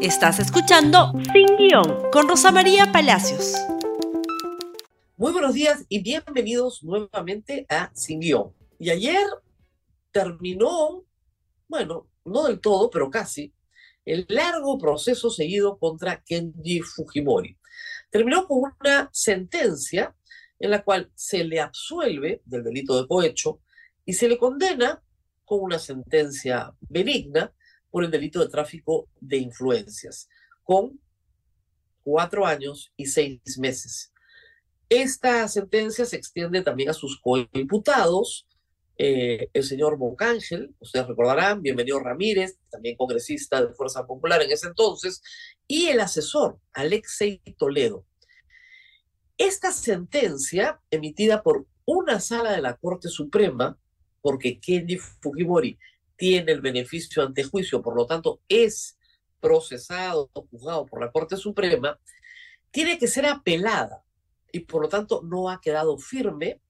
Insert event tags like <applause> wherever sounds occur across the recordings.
Estás escuchando Sin Guión con Rosa María Palacios. Muy buenos días y bienvenidos nuevamente a Sin Guión. Y ayer terminó, bueno, no del todo, pero casi, el largo proceso seguido contra Kenji Fujimori. Terminó con una sentencia en la cual se le absuelve del delito de cohecho y se le condena con una sentencia benigna por el delito de tráfico de influencias, con cuatro años y seis meses. Esta sentencia se extiende también a sus coimputados, eh, el señor Bocángel, ustedes recordarán, bienvenido Ramírez, también congresista de Fuerza Popular en ese entonces, y el asesor, Alexei Toledo. Esta sentencia, emitida por una sala de la Corte Suprema, porque Kenji Fujimori tiene el beneficio ante juicio, por lo tanto es procesado juzgado por la Corte Suprema, tiene que ser apelada y por lo tanto no ha quedado firme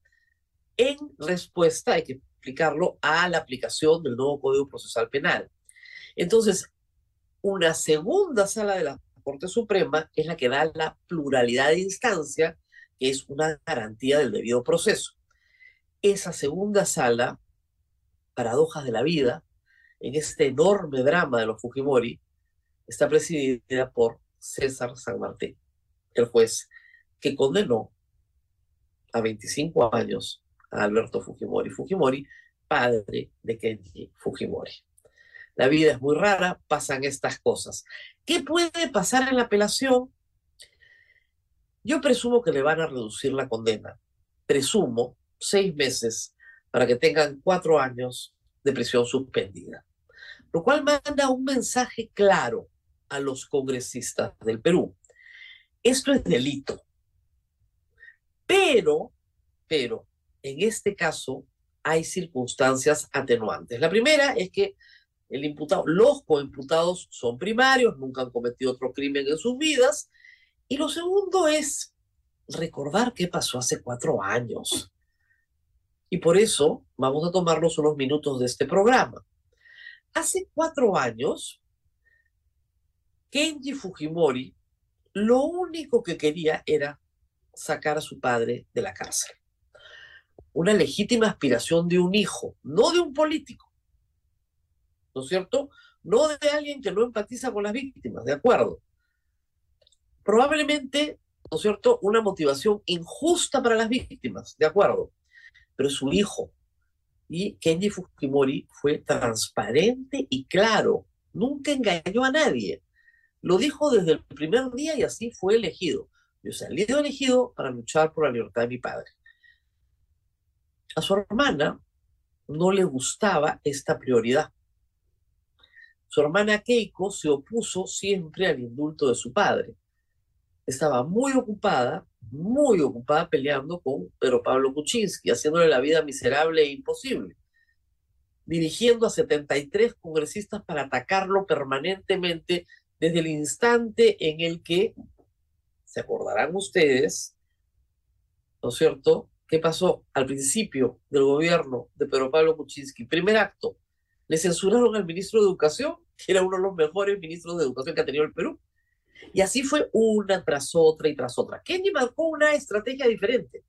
en respuesta, hay que explicarlo, a la aplicación del nuevo Código Procesal Penal. Entonces, una segunda sala de la Corte Suprema es la que da la pluralidad de instancia, que es una garantía del debido proceso. Esa segunda sala paradojas de la vida, en este enorme drama de los Fujimori, está presidida por César San Martín, el juez que condenó a 25 años a Alberto Fujimori. Fujimori, padre de Kenji Fujimori. La vida es muy rara, pasan estas cosas. ¿Qué puede pasar en la apelación? Yo presumo que le van a reducir la condena. Presumo seis meses para que tengan cuatro años de prisión suspendida. Lo cual manda un mensaje claro a los congresistas del Perú. Esto es delito. Pero, pero, en este caso hay circunstancias atenuantes. La primera es que el imputado, los coimputados son primarios, nunca han cometido otro crimen en sus vidas. Y lo segundo es recordar qué pasó hace cuatro años. Y por eso vamos a tomarnos unos minutos de este programa. Hace cuatro años, Kenji Fujimori lo único que quería era sacar a su padre de la cárcel. Una legítima aspiración de un hijo, no de un político. ¿No es cierto? No de alguien que no empatiza con las víctimas, ¿de acuerdo? Probablemente, ¿no es cierto?, una motivación injusta para las víctimas, ¿de acuerdo? Pero su hijo. Y Kenji Fujimori fue transparente y claro, nunca engañó a nadie. Lo dijo desde el primer día y así fue elegido. Yo salí elegido para luchar por la libertad de mi padre. A su hermana no le gustaba esta prioridad. Su hermana Keiko se opuso siempre al indulto de su padre. Estaba muy ocupada muy ocupada peleando con Pedro Pablo Kuczynski, haciéndole la vida miserable e imposible, dirigiendo a 73 congresistas para atacarlo permanentemente desde el instante en el que, se acordarán ustedes, ¿no es cierto?, ¿Qué pasó al principio del gobierno de Pedro Pablo Kuczynski? Primer acto, le censuraron al ministro de Educación, que era uno de los mejores ministros de Educación que ha tenido el Perú. Y así fue una tras otra y tras otra. Kenji marcó una estrategia diferente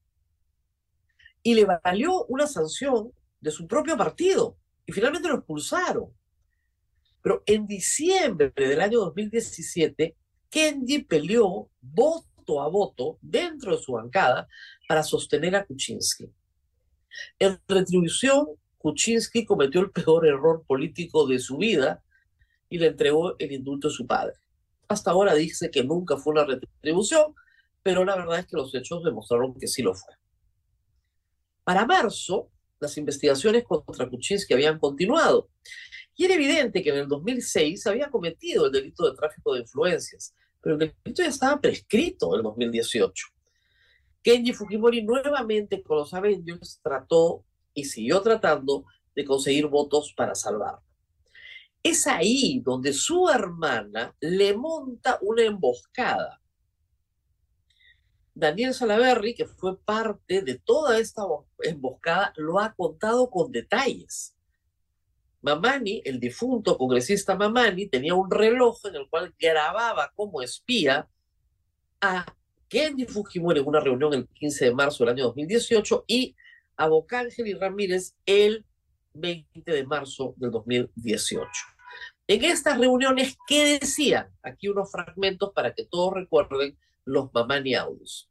y le valió una sanción de su propio partido y finalmente lo expulsaron. Pero en diciembre del año 2017, Kenji peleó voto a voto dentro de su bancada para sostener a Kuczynski. En retribución, Kuczynski cometió el peor error político de su vida y le entregó el indulto a su padre. Hasta ahora dice que nunca fue una retribución, pero la verdad es que los hechos demostraron que sí lo fue. Para marzo, las investigaciones contra Kuczynski habían continuado y era evidente que en el 2006 había cometido el delito de tráfico de influencias, pero el delito ya estaba prescrito en el 2018. Kenji Fujimori nuevamente con los Avengers trató y siguió tratando de conseguir votos para salvarlo. Es ahí donde su hermana le monta una emboscada. Daniel Salaverry, que fue parte de toda esta emboscada, lo ha contado con detalles. Mamani, el difunto congresista Mamani, tenía un reloj en el cual grababa como espía a Kenji Fujimori en una reunión el 15 de marzo del año 2018 y a Bocángel y Ramírez el 20 de marzo del 2018. En estas reuniones, ¿qué decían? Aquí unos fragmentos para que todos recuerden los Mamani audios.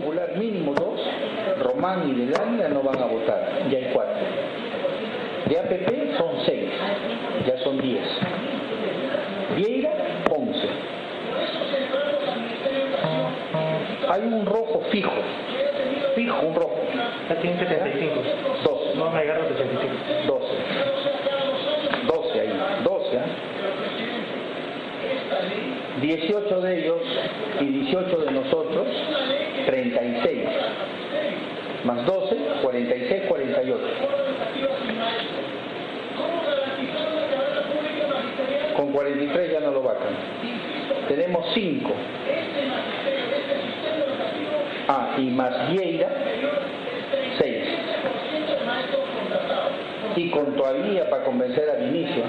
Popular mínimo dos, Román y Del Águila no van a votar, ya hay cuatro. De APP son seis, ya son diez. Vieira, once. hay un rojo fijo, fijo, un rojo. Ya tiene 75. 12. No me agarro 75. 12. 12 ahí, 12. ¿eh? 18 de ellos y 18 de nosotros, 36. Más 12, 46, 48. Con 43 ya no lo vacan. Tenemos 5. Ah, y más Vieira, 6. Y con todavía para convencer a Vinicio.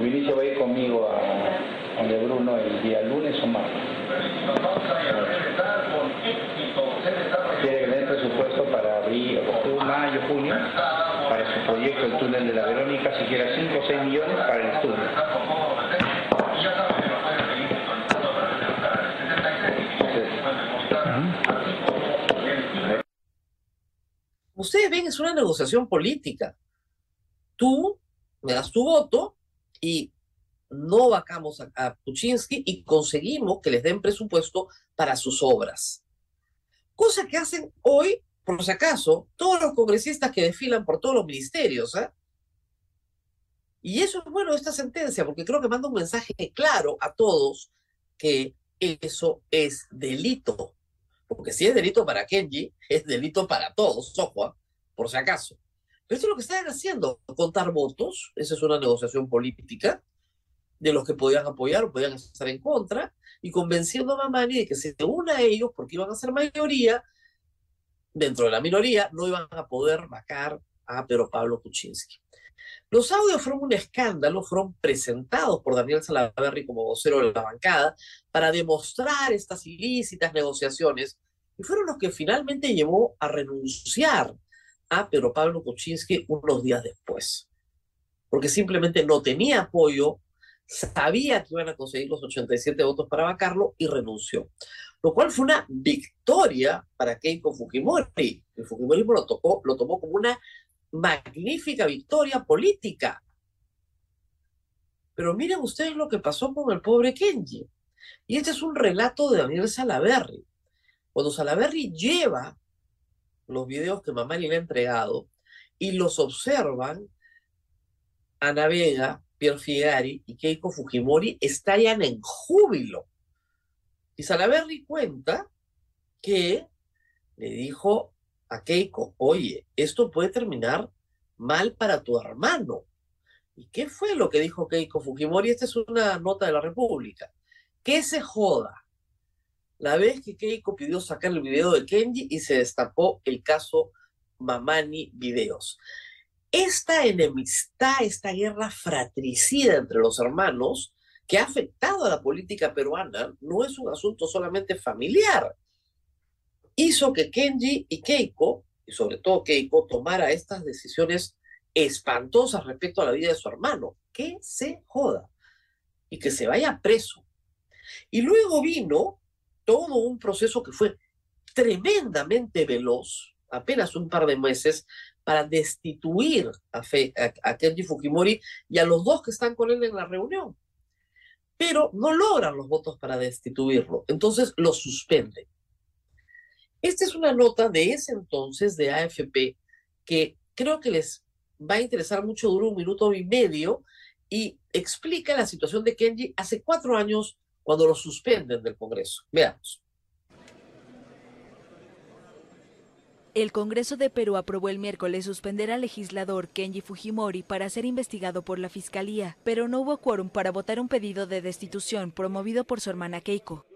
Vinicio va a ir conmigo a donde Bruno el día lunes o martes. Quiere que presupuesto para abril, mayo, junio, para su proyecto el túnel de la Verónica, siquiera 5 o 6 millones para el estudio. Ustedes ven, es una negociación política. Tú me das tu voto y no vacamos a, a Puchinsky y conseguimos que les den presupuesto para sus obras. Cosa que hacen hoy, por si acaso, todos los congresistas que desfilan por todos los ministerios. ¿eh? Y eso es bueno, esta sentencia, porque creo que manda un mensaje claro a todos que eso es delito. Porque si es delito para Kenji, es delito para todos, ojo, ¿ah? por si acaso. Esto es lo que están haciendo, contar votos, esa es una negociación política de los que podían apoyar o podían estar en contra, y convenciendo a Mamani de que se una a ellos, porque iban a ser mayoría, dentro de la minoría, no iban a poder vacar a Pedro Pablo Kuczynski. Los audios fueron un escándalo, fueron presentados por Daniel Salaverry como vocero de la bancada para demostrar estas ilícitas negociaciones y fueron los que finalmente llevó a renunciar a Pedro Pablo Kuczynski unos días después, porque simplemente no tenía apoyo, sabía que iban a conseguir los 87 votos para vacarlo y renunció, lo cual fue una victoria para Keiko Fujimori. El Fujimorismo lo, tocó, lo tomó como una magnífica victoria política. Pero miren ustedes lo que pasó con el pobre Kenji. Y este es un relato de Daniel Salaverry. Cuando Salaverry lleva los videos que Mamani le ha entregado y los observan, Ana Vega, Pierre Figari y Keiko Fujimori estallan en júbilo. Y Salaverry cuenta que le dijo a Keiko, oye, esto puede terminar mal para tu hermano. ¿Y qué fue lo que dijo Keiko Fujimori? Esta es una nota de la República. Que se joda. La vez que Keiko pidió sacar el video de Kenji y se destapó el caso Mamani Videos. Esta enemistad, esta guerra fratricida entre los hermanos que ha afectado a la política peruana no es un asunto solamente familiar, hizo que Kenji y Keiko, y sobre todo Keiko, tomara estas decisiones espantosas respecto a la vida de su hermano. Que se joda y que se vaya preso. Y luego vino todo un proceso que fue tremendamente veloz, apenas un par de meses, para destituir a, a, Kenji Fujimori y a los dos que están con él en la reunión. Pero no logran los votos para destituirlo, entonces lo suspenden. Esta es una nota de ese entonces de AFP que creo que les va a interesar mucho, dura un minuto y medio y explica la situación de Kenji hace cuatro años cuando lo suspenden del Congreso. Veamos. El Congreso de Perú aprobó el miércoles suspender al legislador Kenji Fujimori para ser investigado por la Fiscalía, pero no hubo quórum para votar un pedido de destitución promovido por su hermana Keiko.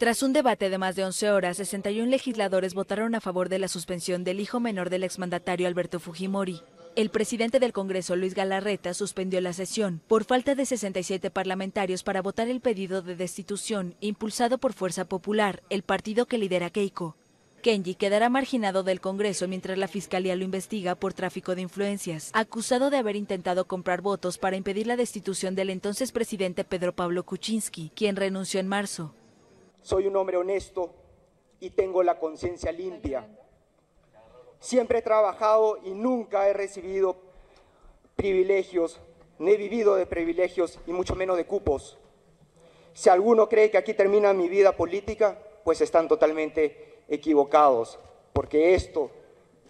Tras un debate de más de 11 horas, 61 legisladores votaron a favor de la suspensión del hijo menor del exmandatario Alberto Fujimori. El presidente del Congreso, Luis Galarreta, suspendió la sesión por falta de 67 parlamentarios para votar el pedido de destitución impulsado por Fuerza Popular, el partido que lidera Keiko. Kenji quedará marginado del Congreso mientras la Fiscalía lo investiga por tráfico de influencias, acusado de haber intentado comprar votos para impedir la destitución del entonces presidente Pedro Pablo Kuczynski, quien renunció en marzo. Soy un hombre honesto y tengo la conciencia limpia. Siempre he trabajado y nunca he recibido privilegios, no he vivido de privilegios y mucho menos de cupos. Si alguno cree que aquí termina mi vida política, pues están totalmente equivocados, porque esto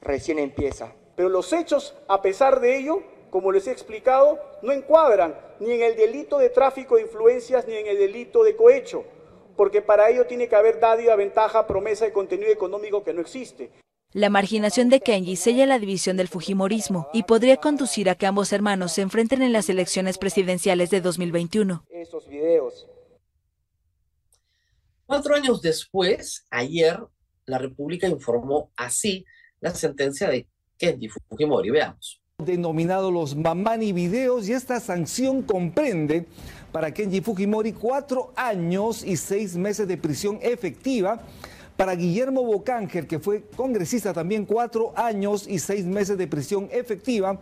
recién empieza. Pero los hechos, a pesar de ello, como les he explicado, no encuadran ni en el delito de tráfico de influencias ni en el delito de cohecho, porque para ello tiene que haber dádiva, ventaja, promesa de contenido económico que no existe. La marginación de Kenji sella la división del Fujimorismo y podría conducir a que ambos hermanos se enfrenten en las elecciones presidenciales de 2021. Esos videos. Cuatro años después, ayer, la República informó así la sentencia de Kenji Fujimori. Veamos. Denominado los Mamani Videos y esta sanción comprende para Kenji Fujimori cuatro años y seis meses de prisión efectiva. Para Guillermo Bocángel, que fue congresista también, cuatro años y seis meses de prisión efectiva.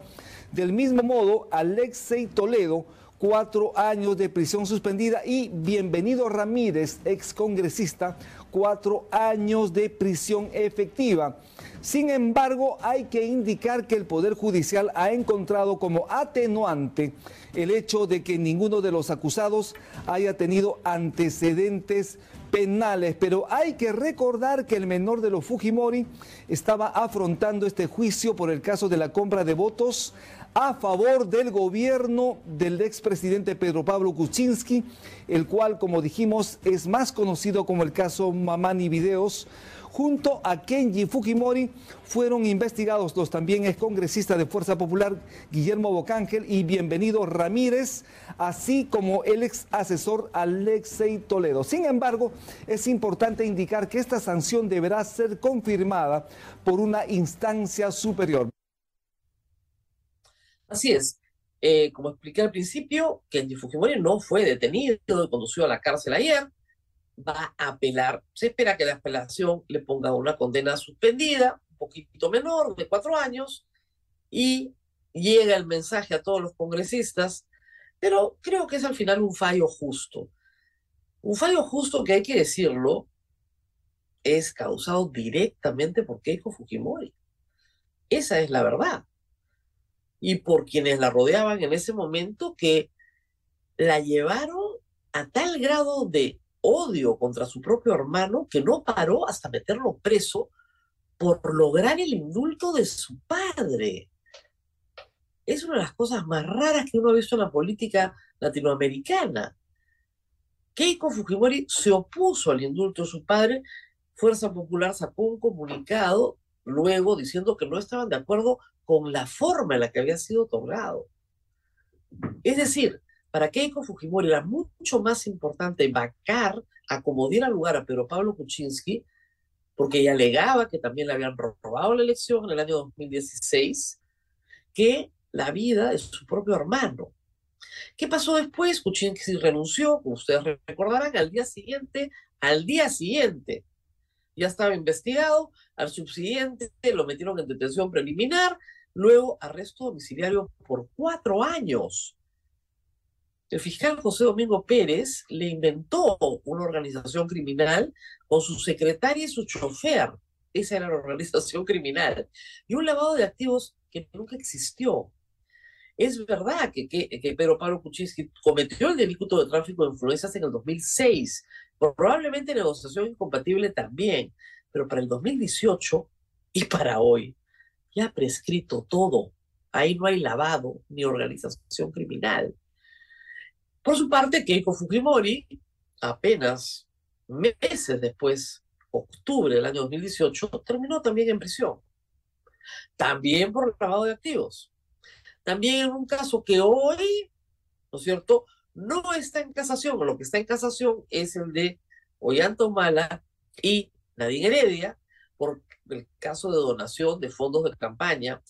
Del mismo modo, Alexei Toledo, cuatro años de prisión suspendida y Bienvenido Ramírez, ex congresista, cuatro años de prisión efectiva. Sin embargo, hay que indicar que el Poder Judicial ha encontrado como atenuante el hecho de que ninguno de los acusados haya tenido antecedentes penales, pero hay que recordar que el menor de los Fujimori estaba afrontando este juicio por el caso de la compra de votos a favor del gobierno del expresidente Pedro Pablo Kuczynski, el cual, como dijimos, es más conocido como el caso Mamani Videos. Junto a Kenji Fujimori fueron investigados los también excongresistas de Fuerza Popular Guillermo Bocángel y Bienvenido Ramírez, así como el ex asesor Alexei Toledo. Sin embargo, es importante indicar que esta sanción deberá ser confirmada por una instancia superior. Así es. Eh, como expliqué al principio, Kenji Fujimori no fue detenido conducido a la cárcel ayer. Va a apelar. Se espera que la apelación le ponga una condena suspendida, un poquito menor, de cuatro años, y llega el mensaje a todos los congresistas, pero creo que es al final un fallo justo. Un fallo justo que hay que decirlo, es causado directamente por Keiko Fujimori. Esa es la verdad y por quienes la rodeaban en ese momento que la llevaron a tal grado de odio contra su propio hermano que no paró hasta meterlo preso por lograr el indulto de su padre. Es una de las cosas más raras que uno ha visto en la política latinoamericana. Keiko Fujimori se opuso al indulto de su padre. Fuerza Popular sacó un comunicado luego diciendo que no estaban de acuerdo con la forma en la que había sido otorgado. Es decir, para Keiko Fujimori era mucho más importante vacar, acomodar lugar a Pedro Pablo Kuczynski, porque ella alegaba que también le habían robado la elección en el año 2016, que la vida de su propio hermano. ¿Qué pasó después? Kuczynski renunció, como ustedes recordarán, al día siguiente, al día siguiente. Ya estaba investigado, al subsiguiente lo metieron en detención preliminar, luego arresto domiciliario por cuatro años. El fiscal José Domingo Pérez le inventó una organización criminal con su secretaria y su chofer. Esa era la <laughs> organización criminal. Y un lavado de activos que nunca existió. Es verdad que, que, que Pedro Pablo Kuczynski cometió el delito de tráfico de influencias en el 2006, probablemente negociación incompatible también, pero para el 2018 y para hoy ya prescrito todo. Ahí no hay lavado ni organización criminal. Por su parte, Keiko Fujimori, apenas meses después, octubre del año 2018, terminó también en prisión. También por lavado de activos. También en un caso que hoy, ¿no es cierto?, no está en casación, lo que está en casación es el de Ollanta Mala y Nadine Heredia, por el caso de donación de fondos de campaña.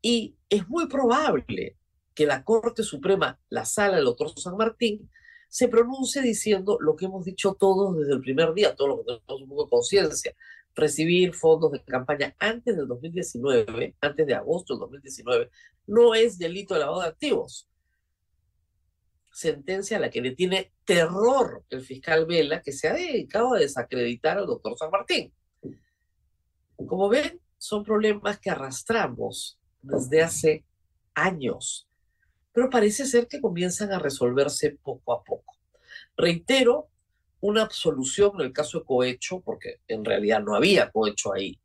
Y es muy probable que la Corte Suprema, la sala del doctor San Martín, se pronuncie diciendo lo que hemos dicho todos desde el primer día, todo lo que tenemos un poco de conciencia, recibir fondos de campaña antes del 2019, antes de agosto del 2019, no es delito de lavado de activos. Sentencia a la que le tiene terror el fiscal Vela, que se ha dedicado a desacreditar al doctor San Martín. Como ven, son problemas que arrastramos desde hace años pero parece ser que comienzan a resolverse poco a poco. Reitero, una absolución en el caso de cohecho, porque en realidad no había cohecho ahí,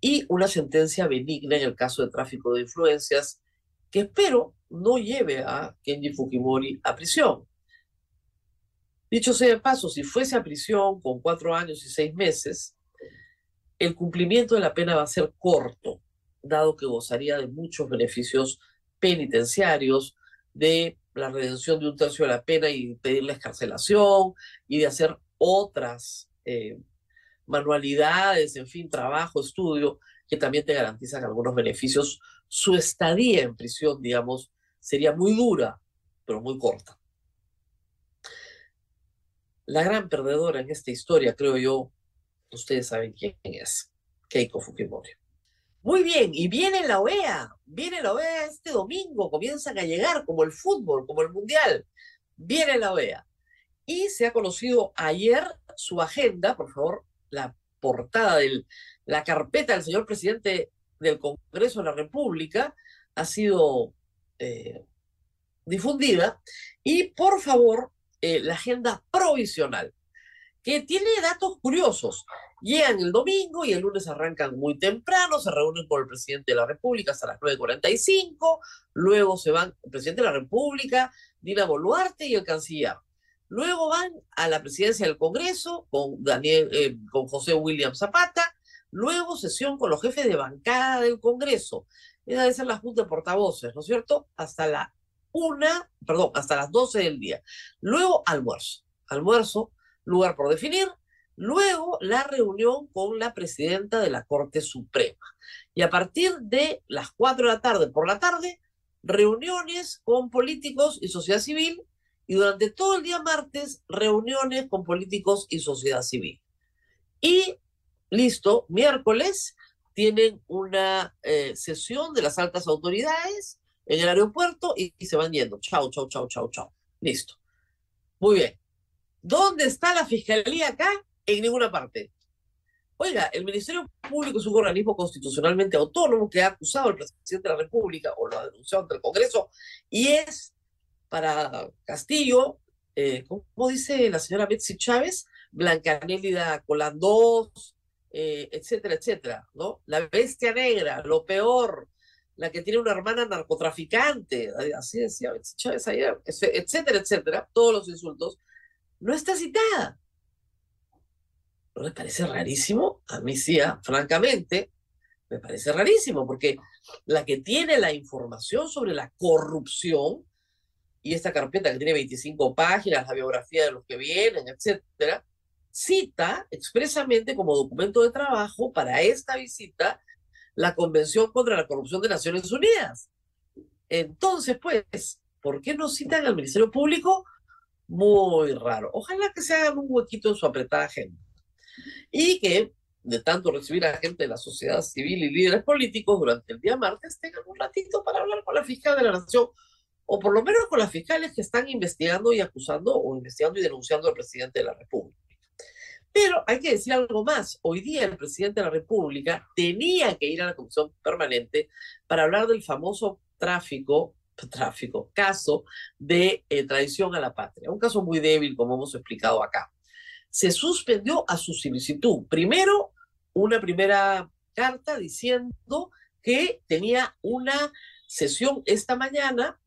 y una sentencia benigna en el caso de tráfico de influencias, que espero no lleve a Kenji Fujimori a prisión. Dicho sea de paso, si fuese a prisión con cuatro años y seis meses, el cumplimiento de la pena va a ser corto, dado que gozaría de muchos beneficios penitenciarios, de la redención de un tercio de la pena y pedir la escarcelación y de hacer otras eh, manualidades, en fin, trabajo, estudio, que también te garantizan algunos beneficios. Su estadía en prisión, digamos, sería muy dura, pero muy corta. La gran perdedora en esta historia, creo yo, ustedes saben quién es, Keiko Fujimori. Muy bien, y viene la OEA, viene la OEA este domingo, comienzan a llegar como el fútbol, como el mundial, viene la OEA. Y se ha conocido ayer su agenda, por favor, la portada de la carpeta del señor presidente del Congreso de la República ha sido eh, difundida. Y por favor, eh, la agenda provisional, que tiene datos curiosos. Llegan el domingo y el lunes arrancan muy temprano, se reúnen con el presidente de la República hasta las 9.45, luego se van el presidente de la República, Dina Boluarte y el canciller. Luego van a la presidencia del Congreso con, Daniel, eh, con José William Zapata, luego sesión con los jefes de bancada del Congreso. Esa debe ser la Junta de Portavoces, ¿no es cierto? Hasta la una, perdón, hasta las 12 del día. Luego almuerzo. Almuerzo, lugar por definir, Luego, la reunión con la presidenta de la Corte Suprema. Y a partir de las 4 de la tarde por la tarde, reuniones con políticos y sociedad civil. Y durante todo el día martes, reuniones con políticos y sociedad civil. Y listo, miércoles tienen una eh, sesión de las altas autoridades en el aeropuerto y, y se van yendo. Chao, chao, chao, chao, chao. Listo. Muy bien. ¿Dónde está la fiscalía acá? En ninguna parte. Oiga, el Ministerio Público es un organismo constitucionalmente autónomo que ha acusado al presidente de la República o lo ha denunciado ante el Congreso y es para Castillo, eh, como dice la señora Betsy Chávez, Blancanélida Colandós, eh, etcétera, etcétera, ¿no? La bestia negra, lo peor, la que tiene una hermana narcotraficante, así decía Betsy Chávez ayer, etcétera, etcétera, todos los insultos, no está citada. ¿No les parece rarísimo? A mí sí, ah, francamente, me parece rarísimo, porque la que tiene la información sobre la corrupción y esta carpeta que tiene 25 páginas, la biografía de los que vienen, etcétera, cita expresamente como documento de trabajo para esta visita la Convención contra la Corrupción de Naciones Unidas. Entonces, pues, ¿por qué no citan al Ministerio Público? Muy raro. Ojalá que se hagan un huequito en su apretada agenda y que de tanto recibir a gente de la sociedad civil y líderes políticos durante el día martes tengan un ratito para hablar con la fiscal de la Nación o por lo menos con las fiscales que están investigando y acusando o investigando y denunciando al presidente de la República. Pero hay que decir algo más. Hoy día el presidente de la República tenía que ir a la comisión permanente para hablar del famoso tráfico, tráfico, caso de eh, traición a la patria. Un caso muy débil, como hemos explicado acá. Se suspendió a su solicitud. Primero, una primera carta diciendo que tenía una sesión esta mañana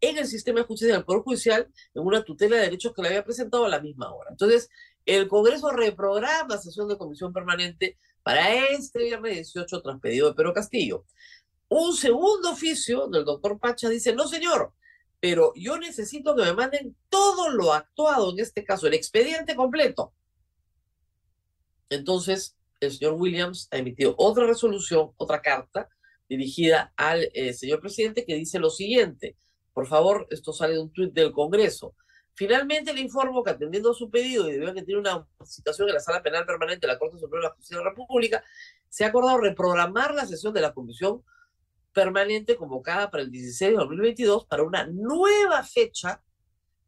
en el sistema de justicia del Poder Judicial en una tutela de derechos que le había presentado a la misma hora. Entonces, el Congreso reprograma sesión de comisión permanente para este viernes 18 tras pedido de Pedro Castillo. Un segundo oficio del doctor Pacha dice, no señor, pero yo necesito que me manden todo lo actuado en este caso, el expediente completo. Entonces, el señor Williams ha emitido otra resolución, otra carta dirigida al eh, señor presidente que dice lo siguiente. Por favor, esto sale de un tuit del Congreso. Finalmente le informo que atendiendo a su pedido y debido a que tiene una situación en la Sala Penal Permanente de la Corte Suprema de la Justicia de la República, se ha acordado reprogramar la sesión de la Comisión Permanente convocada para el 16 de 2022 para una nueva fecha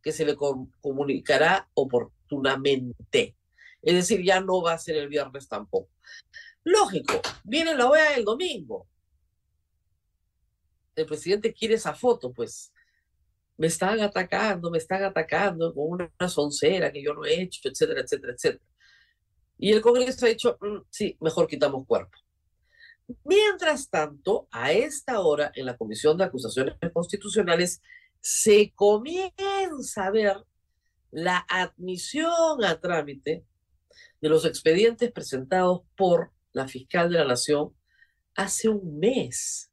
que se le comunicará oportunamente. Es decir, ya no va a ser el viernes tampoco. Lógico, viene la OEA el domingo. El presidente quiere esa foto, pues me están atacando, me están atacando con una soncera que yo no he hecho, etcétera, etcétera, etcétera. Y el Congreso ha dicho, mm, sí, mejor quitamos cuerpo. Mientras tanto, a esta hora, en la Comisión de Acusaciones Constitucionales, se comienza a ver la admisión a trámite de los expedientes presentados por la fiscal de la Nación hace un mes.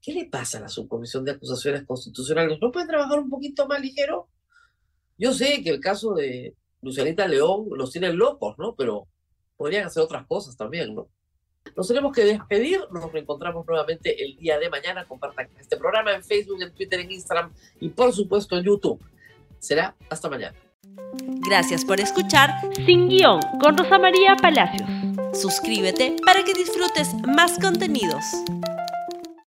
¿Qué le pasa a la subcomisión de acusaciones constitucionales? ¿No pueden trabajar un poquito más ligero? Yo sé que el caso de Lucianita León los tiene locos, ¿no? Pero podrían hacer otras cosas también, ¿no? Nos tenemos que despedir, nos reencontramos nuevamente el día de mañana. Compartan este programa en Facebook, en Twitter, en Instagram y por supuesto en YouTube. Será hasta mañana. Gracias por escuchar Sin Guión con Rosa María Palacios. Suscríbete para que disfrutes más contenidos.